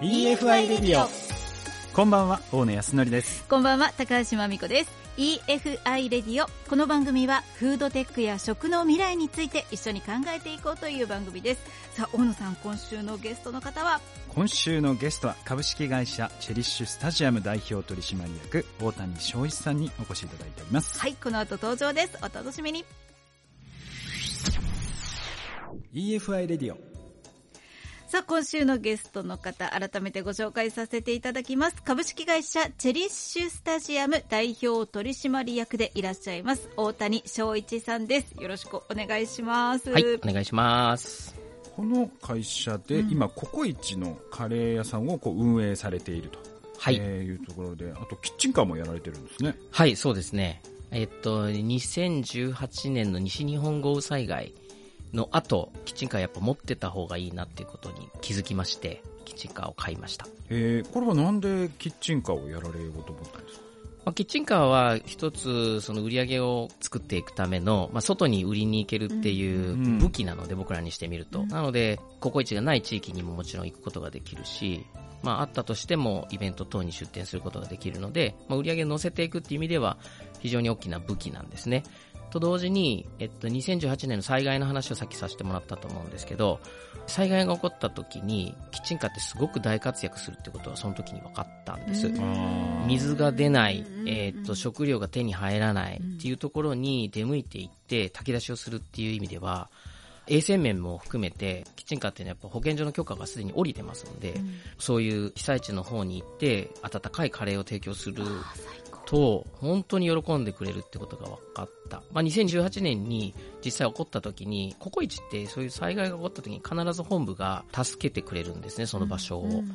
EFI レディオこんばんは大野康則です。こんばんは高橋真美子です。EFI レディオこの番組はフードテックや食の未来について一緒に考えていこうという番組です。さあ大野さん今週のゲストの方は？今週のゲストは株式会社チェリッシュスタジアム代表取締役大谷翔一さんにお越しいただいております。はいこの後登場です。お楽しみに。EFI レディオさあ、今週のゲストの方、改めてご紹介させていただきます。株式会社チェリッシュスタジアム代表取締役でいらっしゃいます、大谷翔一さんです。よろしくお願いします。はい、お願いします。この会社で、今、ココイチのカレー屋さんをこう運営されていると、はいえー、いうところで、あとキッチンカーもやられてるんですね。はい、そうですね。えっと、2018年の西日本豪雨災害の後、キッチンカーやっぱ持ってた方がいいなっていうことに気づきまして、キッチンカーを買いました。えー、これはなんでキッチンカーをやられようと思ったんですか？まあ、キッチンカーは一つその売り上げを作っていくための、まあ、外に売りに行けるっていう武器なので、僕らにしてみると。なので、ココイチがない地域にももちろん行くことができるし、まあ、あったとしてもイベント等に出店することができるので、まあ、売り上げを乗せていくっていう意味では非常に大きな武器なんですね。と同時に、えっと、2018年の災害の話をさっきさせてもらったと思うんですけど、災害が起こった時に、キッチンカーってすごく大活躍するってことはその時に分かったんです。水が出ない、えー、っと、食料が手に入らないっていうところに出向いていって炊き出しをするっていう意味では、衛生面も含めて、キッチンカーっていうのはやっぱ保健所の許可がすでに下りてますので、うん、そういう被災地の方に行って、温かいカレーを提供すると、本当に喜んでくれるってことが分かった。まあ、2018年に実際起こった時に、ココイチってそういう災害が起こった時に必ず本部が助けてくれるんですね、その場所を。うんうんうん、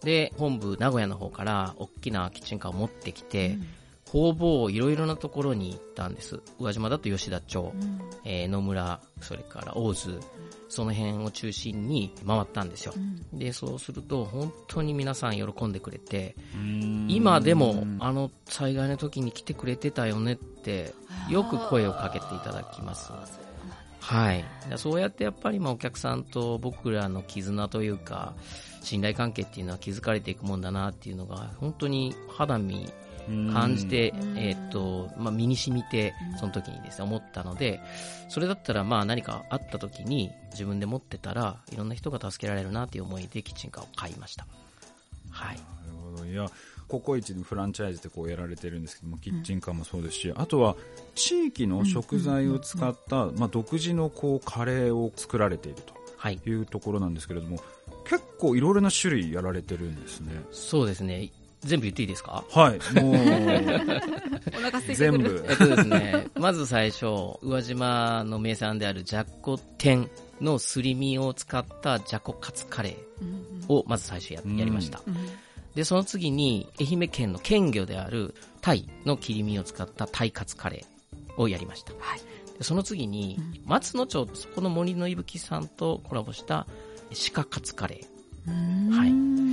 で、本部、名古屋の方から大きなキッチンカーを持ってきて、うん方々いろいろなところに行ったんです。宇和島だと吉田町、うん、えー、野村、それから大津、その辺を中心に回ったんですよ。うん、で、そうすると本当に皆さん喜んでくれて、今でもあの災害の時に来てくれてたよねってよく声をかけていただきます。はい。そうやってやっぱりまあお客さんと僕らの絆というか、信頼関係っていうのは築かれていくもんだなっていうのが本当に肌身感じて、えっ、と、まあ、身に染みて、その時にですね、思ったので、それだったら、まあ、何かあった時に、自分で持ってたら、いろんな人が助けられるなという思いで、キッチンカーを買いました。はい。なるほど。いや、ココイチのフランチャイズでこうやられてるんですけども、キッチンカーもそうですし、あとは、地域の食材を使った、まあ、独自のこう、カレーを作られているというところなんですけれども、結構いろいろな種類やられてるんですね。そうですね。全部言っていいですか？はい、もう、お腹空いて全部。えっとですね、まず最初、宇和島の名産であるじゃこ天のすり身を使ったじゃこカツカレーをまず最初ややりました。で、その次に、愛媛県の県魚であるタイの切り身を使ったタイカツカレーをやりました。はい、でその次に、松野町、そこの森のいぶきさんとコラボした鹿カツカレー。はい。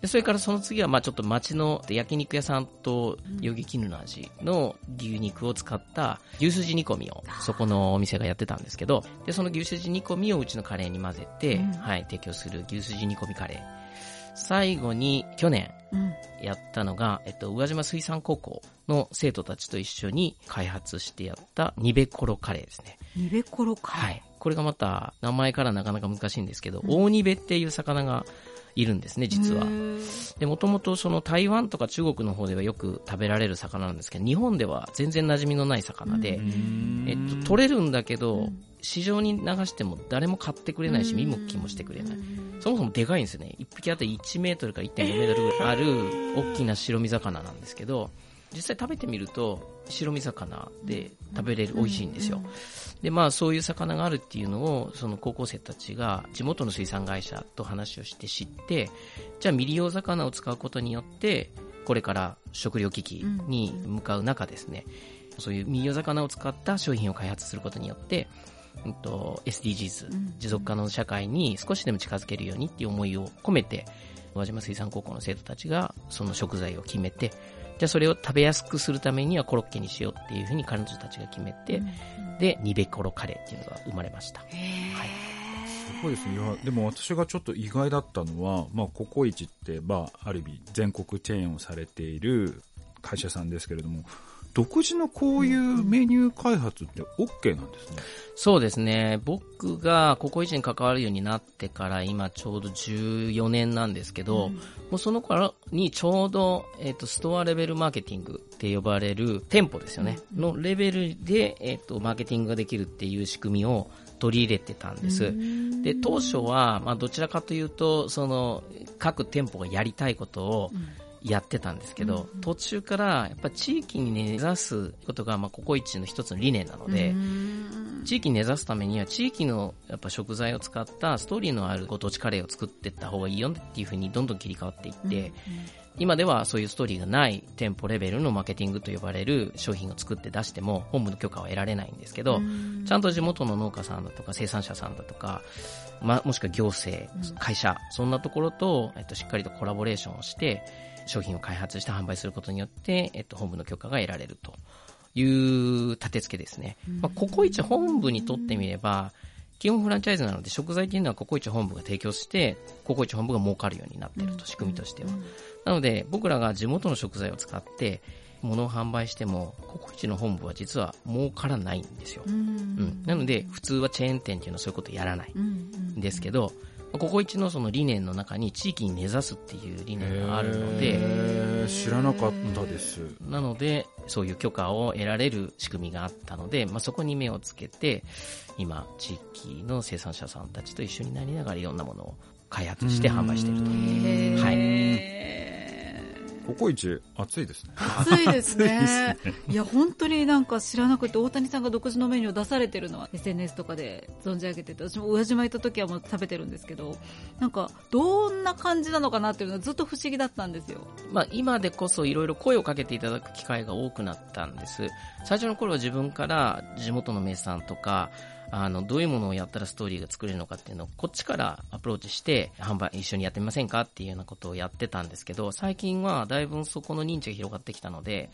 でそれからその次は、まあちょっと町の焼肉屋さんと、よぎ絹の味の牛肉を使った牛すじ煮込みを、そこのお店がやってたんですけど、で、その牛すじ煮込みをうちのカレーに混ぜて、うん、はい、提供する牛すじ煮込みカレー。最後に、去年、やったのが、えっと、宇和島水産高校の生徒たちと一緒に開発してやったニベコロカレーですね。ニベコロカレーはい。これがまた、名前からなかなか難しいんですけど、うん、大ニベっていう魚がいるんですね、実は。で、もともとその台湾とか中国の方ではよく食べられる魚なんですけど、日本では全然馴染みのない魚で、えっと、取れるんだけど、市場に流しても誰も買ってくれないし、見向きもしてくれない。そもそもでかいんですよね。1匹あたり1メートルか1.5メートルぐらいある大きな白身魚なんですけど、実際食べてみると白身魚で食べれる美味しいんですよ。で、まあそういう魚があるっていうのを、その高校生たちが地元の水産会社と話をして知って、じゃあ未利用魚を使うことによって、これから食料危機に向かう中ですね、そういう未利用魚を使った商品を開発することによって、うんと、SDGs、持続可能社会に少しでも近づけるようにっていう思いを込めて、輪島水産高校の生徒たちがその食材を決めて、じゃあそれを食べやすくするためにはコロッケにしようっていうふうに彼女たちが決めて、うん、で、ニベコロカレーっていうのが生まれました。はい、ごいですね。いやでも私がちょっと意外だったのは、まあ、ココイチって、まあ、ある意味全国チェーンをされている会社さんですけれども独自のこういうメニュー開発って OK なんですね、そうですね。僕がココイチに関わるようになってから今ちょうど14年なんですけど、うん、もうその頃にちょうど、えっ、ー、と、ストアレベルマーケティングって呼ばれる店舗ですよね。うん、のレベルで、えっ、ー、と、マーケティングができるっていう仕組みを取り入れてたんです。で、当初は、まあ、どちらかというと、その、各店舗がやりたいことを、うんやってたんですけど、うん、途中からやっぱ地域に根ざすことが、まあ、ココイチの一つの理念なので、地域に根ざすためには地域のやっぱ食材を使ったストーリーのあるご当地カレーを作っていった方がいいよっていうふうにどんどん切り替わっていって、うん今ではそういうストーリーがない店舗レベルのマーケティングと呼ばれる商品を作って出しても本部の許可は得られないんですけど、ちゃんと地元の農家さんだとか生産者さんだとか、まあ、もしくは行政、会社、そんなところと、えっと、しっかりとコラボレーションをして、商品を開発して販売することによって、えっと、本部の許可が得られるという立て付けですね。まあ、ココイチ本部にとってみれば、基本フランチャイズなので食材っていうのはココイチ本部が提供して、ココイチ本部が儲かるようになっていると、仕組みとしては。なので、僕らが地元の食材を使って、物を販売しても、ココイチの本部は実は儲からないんですよ。うん、なので、普通はチェーン店っていうのはそういうことやらないんですけど、ココイチのその理念の中に地域に根ざすっていう理念があるので知らなかったです、なのでそういう許可を得られる仕組みがあったので、まあ、そこに目をつけて今地域の生産者さんたちと一緒になりながらいろんなものを開発して販売していると。はいココイチ暑いですね。暑いですね。いすねいや、本当になんか知らなくて、大谷さんが独自のメニューを出されてるのは SNS とかで存じ上げてて、私も宇和島行った時はもう食べてるんですけど、なんか、どんな感じなのかなっていうのはずっと不思議だったんですよ。まあ、今でこそいろいろ声をかけていただく機会が多くなったんです。最初の頃は自分から地元の名産とか、あの、どういうものをやったらストーリーが作れるのかっていうのを、こっちからアプローチして、販売一緒にやってみませんかっていうようなことをやってたんですけど、最近はだいぶそこの認知が広がってきたので、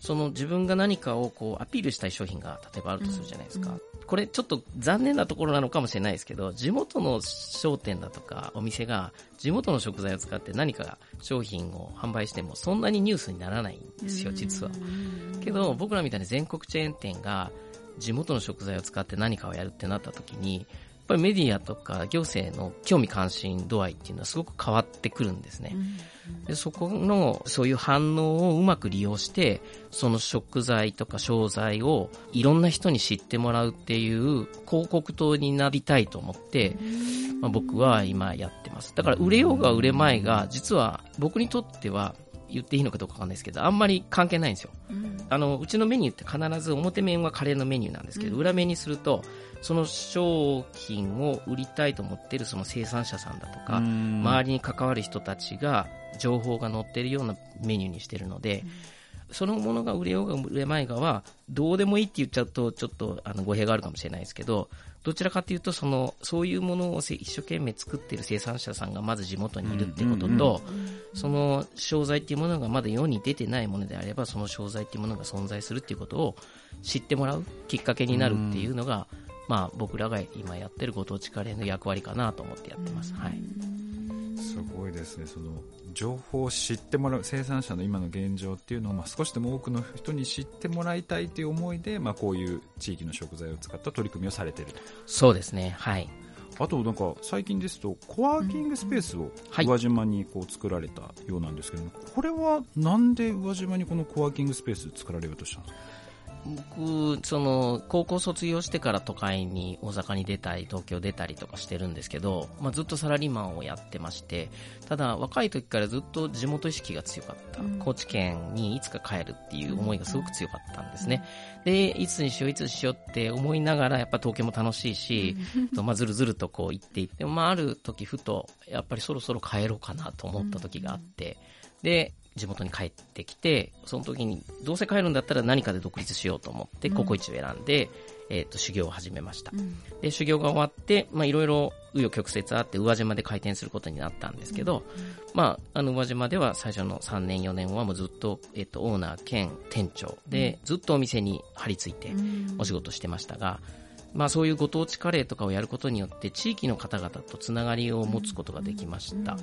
その自分が何かをこうアピールしたい商品が例えばあるとするじゃないですか、これちょっと残念なところなのかもしれないですけど地元の商店だとかお店が地元の食材を使って何か商品を販売してもそんなにニュースにならないんですよ実は。けど僕らみたいに全国チェーン店が地元の食材を使って何かをやるってなった時に、やっぱりメディアとか行政の興味関心度合いっていうのはすごく変わってくるんですね。でそこのそういう反応をうまく利用してその食材とか商材をいろんな人に知ってもらうっていう広告塔になりたいと思って、まあ、僕は今やってます。だから売れようが売れまいが実は僕にとっては言っていいのかどうかわかんないですけど、あんまり関係ないんですよ。うん、あの、うちのメニューって必ず表面はカレーのメニューなんですけど、うん、裏面にすると、その商品を売りたいと思っているその生産者さんだとか、周りに関わる人たちが情報が載っているようなメニューにしてるので、そのものが売れようが売れまいがは、どうでもいいって言っちゃうと、ちょっとあの語弊があるかもしれないですけど、どちらかというとそのそういうものを一生懸命作っている生産者さんがまず地元にいるってことと、その商材っていうものがまだ世に出てないものであればその商材っていうものが存在するっていうことを知ってもらうきっかけになるっていうのが、まあ、僕らが今やってるご当地カレーの役割かなと思ってやってます。はい。すごいですね。その情報を知ってもらう生産者の今の現状っていうのを、まあ、少しでも多くの人に知ってもらいたいという思いで、まあ、こういう地域の食材を使った取り組みをされている。とそうですね。はい。あとなんか最近ですとコワーキングスペースを宇和島にこう作られたようなんですけども、これはなんで宇和島にこのコワーキングスペース作られようとしたんですか？僕、その、高校卒業してから都会に、大阪に出たり、東京出たりとかしてるんですけど、まあ、ずっとサラリーマンをやってまして、ただ、若い時からずっと地元意識が強かった。うん、高知県にいつか帰るっていう思いがすごく強かったんですね。で、いつにしよう、いつにしようって思いながら、やっぱ東京も楽しいし、とまあ、ずるずるとこう行っていって、まあ、ある時ふと、やっぱりそろそろ帰ろうかなと思った時があって、で、地元に帰ってきて、その時にどうせ帰るんだったら何かで独立しようと思って、ココイチを選んで、えっ、と、修行を始めました。で、修行が終わって、まあ、いろいろ紆余曲折あって、宇和島で開店することになったんですけど、まあ、あの、宇和島では最初の3年、4年はもうずっと、えっ、と、オーナー兼店長で、ずっとお店に張り付いてお仕事してましたが、まあ、そういうご当地カレーとかをやることによって地域の方々とつながりを持つことができました。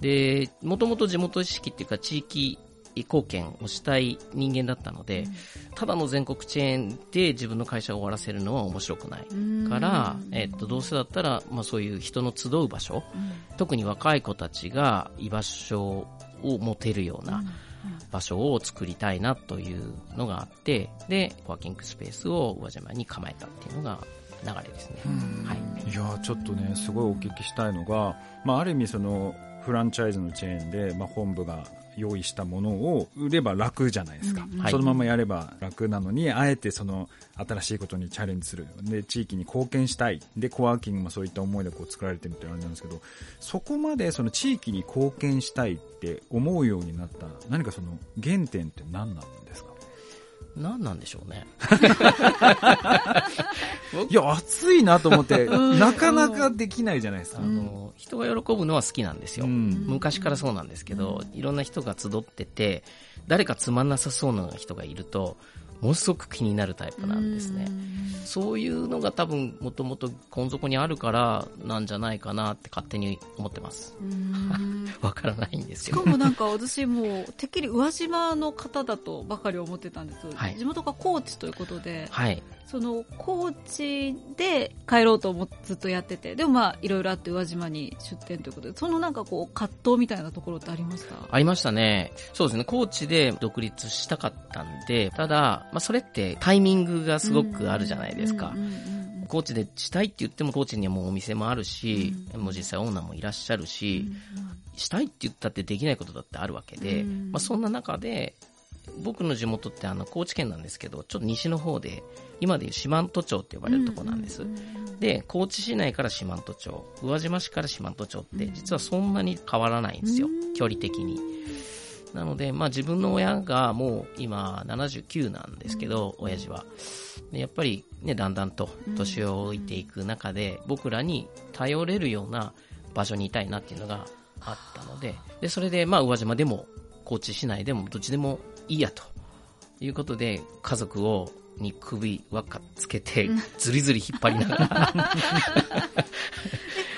で、もともと地元意識っていうか地域貢献をしたい人間だったので、ただの全国チェーンで自分の会社を終わらせるのは面白くないから、えっと、どうせだったら、まあ、そういう人の集う場所、特に若い子たちが居場所を持てるような、場所を作りたいなというのがあって、で、ワーキングスペースを宇和島に構えたっていうのが流れですね。はい。いやちょっとね、すごいお聞きしたいのが、まあ、ある意味その、フランチャイズのチェーンで、まあ、本部が用意したものを売れば楽じゃないですか、うんうん、そのままやれば楽なのに、あえてその新しいことにチャレンジする。で地域に貢献したい。でコワーキングもそういった思いでこう作られてるってあれなんですけどそこまでその地域に貢献したいって思うようになった何かその原点って何なんですか？何なんでしょうね。いや、暑いなと思って、なかなかできないじゃないですか。あの、人が喜ぶのは好きなんですよ。うん、昔からそうなんですけど、いろんな人が集ってて、誰かつまんなさそうな人がいると、ものすごく気になるタイプなんですね。そういうのが多分もともと今底にあるからなんじゃないかなって勝手に思ってます。わからないんですけど。しかもなんか私もてっきり宇和島の方だとばかり思ってたんです。はい、地元が高知ということで、はい、その高知で帰ろうと思ってずっとやってて、でもまあいろいろあって宇和島に出店ということで、そのなんかこう葛藤みたいなところってありました？ありましたね。そうですね。高知で独立したかったんで、ただ、まあ、それってタイミングがすごくあるじゃないですか。高知でしたいって言っても高知にはもうお店もあるし、もう実際オーナーもいらっしゃるし、したいって言ったってできないことだってあるわけで、まあ、そんな中で、僕の地元ってあの高知県なんですけど、ちょっと西の方で、今でいう四万十町って呼ばれるとこなんです。で、高知市内から四万十町、宇和島市から四万十町って実はそんなに変わらないんですよ、距離的に。なので、まあ自分の親がもう今79なんですけど、親父は。やっぱりね、だんだんと年を置いていく中で、僕らに頼れるような場所にいたいなっていうのがあったので、で、それでまあ宇和島でも、高知市内でもどっちでもいいやということで、家族をに首輪っかつけて、ずりずり引っ張りながら。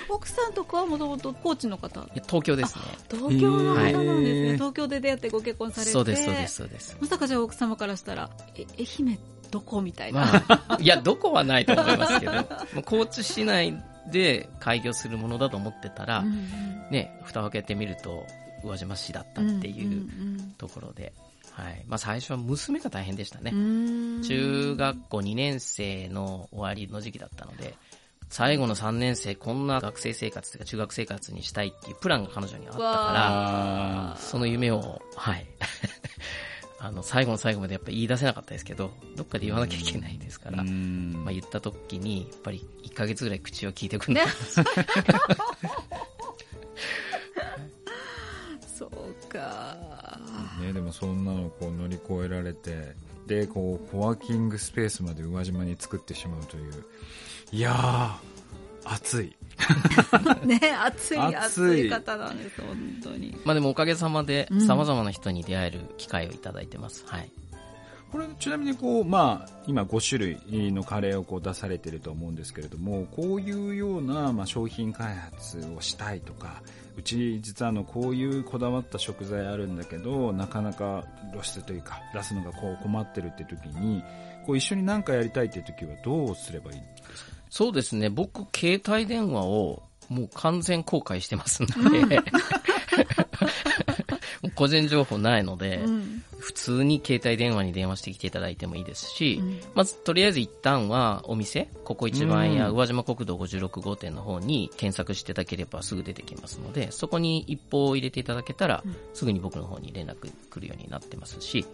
奥さんとかはもともと高知の方？東京ですね。東京の方なんですね、東京で出会ってご結婚されて。そうですそうですそうです。まさかじゃあ奥様からしたらえ愛媛どこみたいな、まあ、いやどこはないと思いますけど。高知市内で開業するものだと思ってたら、うんうん、ね蓋を開けてみると宇和島市だったっていうところで、はい。まあ、最初は娘が大変でしたね。中学校2年生の終わりの時期だったので最後の3年生、こんな学生生活というか中学生活にしたいっていうプランが彼女にあったから、その夢を、はい。あの、最後の最後までやっぱ言い出せなかったですけど、どっかで言わなきゃいけないですから、まあ言った時に、やっぱり1ヶ月ぐらい口を聞いてくんだ、ね、そうか。ね、でもそんなのこう乗り越えられて、で、こう、コワーキングスペースまで宇和島に作ってしまうという、いやー、暑い。ね、暑い、暑い方なんです、本当に。まあでもおかげさまで、様々な人に出会える機会をいただいてます。はい。これちなみにこう、まあ、今5種類のカレーをこう出されてると思うんですけれどもこういうような、まあ、商品開発をしたいとかうち実はあのこういうこだわった食材あるんだけどなかなか露出というか出すのがこう困ってるって時にこう一緒に何かやりたいっていう時はどうすればいいんですか？そうですね。僕携帯電話をもう完全公開してますので、個人情報ないので、うん、普通に携帯電話に電話してきていただいてもいいですし、うん、まずとりあえず一旦はお店、ここ一番や宇和島国道56号店の方に検索していただければすぐ出てきますので、そこに一報を入れていただけたら、すぐに僕の方に連絡来るようになってますし、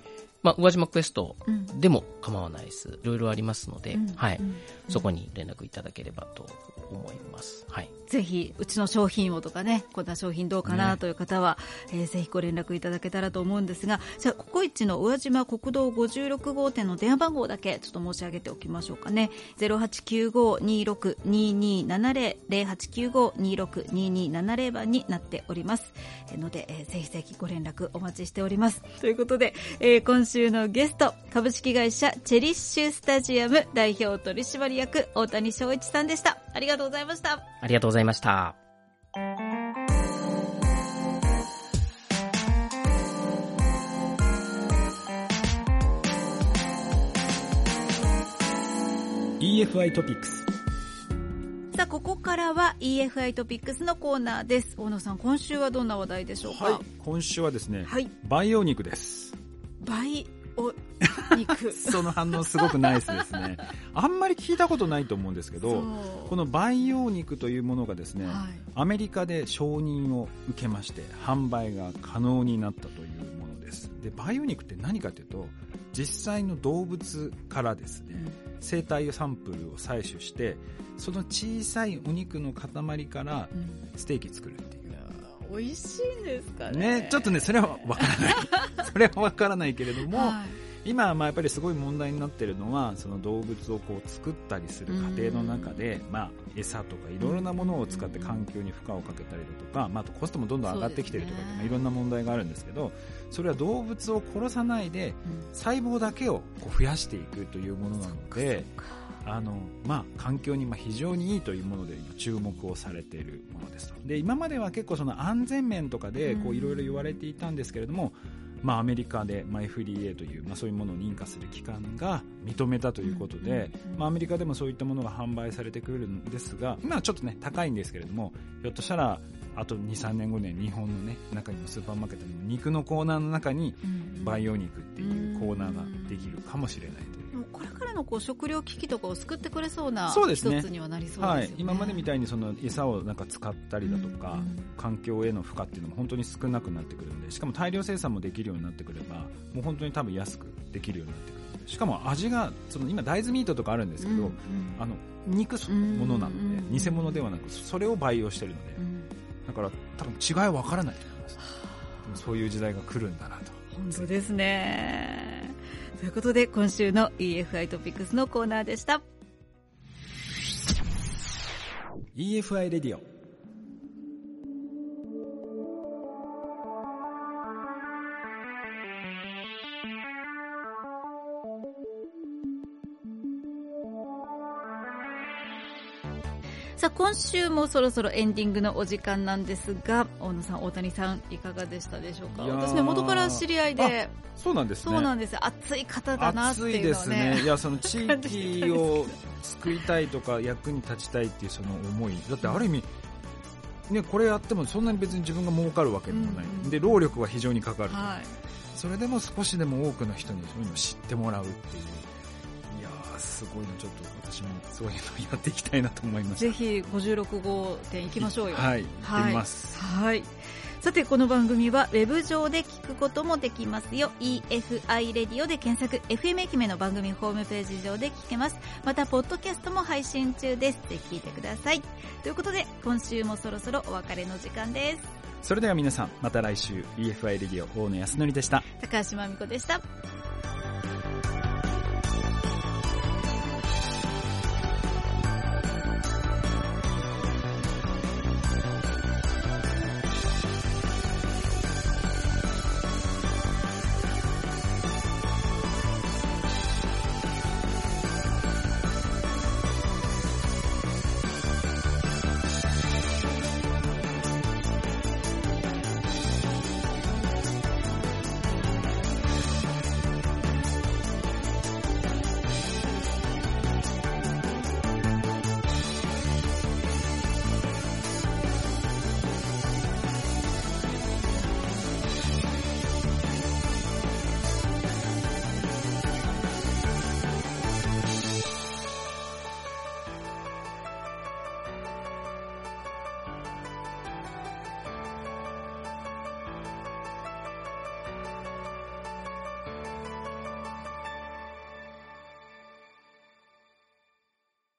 まあ、宇和島クエストでも構わないです。いろいろありますので、はい、そこに連絡いただければと思います。はい。ぜひ、うちの商品をとかね、こんな商品どうかなという方は、ね、えー、ぜひご連絡いただけたらと思うんですが、じゃあ、ココイチの宇和島国道56号店の電話番号だけちょっと申し上げておきましょうかね。0895-262270、0895-262270番になっております。えので、えー、ぜひぜひご連絡お待ちしております。ということで、えー、今週のゲスト、株式式会社チェリッシュスタジアム代表取締役大谷翔一さんでしたありがとうございました。ありがとうございました。EFI トピックスさあここからは EFI トピックスのコーナーです。大野さん今週はどんな話題でしょうか、はい、今週はですね、はい、培養肉です。培お肉その反応すごくナイスですね。あんまり聞いたことないと思うんですけどこの培養肉というものがですね、はい、アメリカで承認を受けまして販売が可能になったというものです。で培養肉って何かというと実際の動物からですね、うん。生体サンプルを採取してその小さいお肉の塊からステーキ作るっていう、うん、美味しいんですかね。ねちょっとねそれはわからない。それはわからないけれども、はい今はまあやっぱりすごい問題になっているのはその動物をこう作ったりする過程の中で、まあ、餌とかいろいろなものを使って環境に負荷をかけたりだとか、まあ、あとコストもどんどん上がってきているとか、ね、いろんな問題があるんですけどそれは動物を殺さないで細胞だけをこう増やしていくというものなので。あのまあ、環境にま非常にいいというもので注目をされているものですで今までは結構その安全面とかでいろいろ言われていたんですけれども、まあ、アメリカで、まあ、FDA という、まあ、そういうものを認可する機関が認めたということで、まあ、アメリカでもそういったものが販売されてくるんですが今はちょっとね高いんですけれどもひょっとしたらあと23年後には日本の、ね、中にもスーパーマーケットにも肉のコーナーの中に培養肉っていうコーナーができるかもしれないとらのこう食料危機とかを救ってくれそうな一つにはなりそうですね、はい、今までみたいにその餌をなんか使ったりだとか、環境への負荷っていうのも本当に少なくなってくるんでしかも大量生産もできるようになってくればもう本当に多分安くできるようになってくる。しかも味がその今大豆ミートとかあるんですけど、うんうん、あの肉そのものなので、偽物ではなくそれを培養してるので、だから多分違いは分からないと思います。そういう時代が来るんだなと。本当ですねということで今週の EFI トピックスのコーナーでした。EFI レディオさあ今週もそろそろエンディングのお時間なんですが大野さん大谷さんいかがでしたでしょうか？私ね元から知り合いで。そうなんです、ね、そうなんです。熱い方だなっていうのね。ですね。いやその地域を 救いたいとか役に立ちたいっていうその思い。だってある意味ね、これやってもそんなに別に自分が儲かるわけでもない、うん、で労力は非常にかかる、はい、それでも少しでも多くの人にそういうのを知ってもらうっていうすごいのちょっと私もそういうのやっていきたいなと思いますぜひ56号店行きましょうよ。はい、行ってみます、はい、さてこの番組はウェブ上で聞くこともできますよ。EFI レディオで検索。FM 愛媛の番組ホームページ上で聞けます。またポッドキャストも配信中です。ぜひ聞いてください。ということで今週もそろそろお別れの時間です。それでは皆さんまた来週。EFI レディオ大野康則でした。高橋真美子でした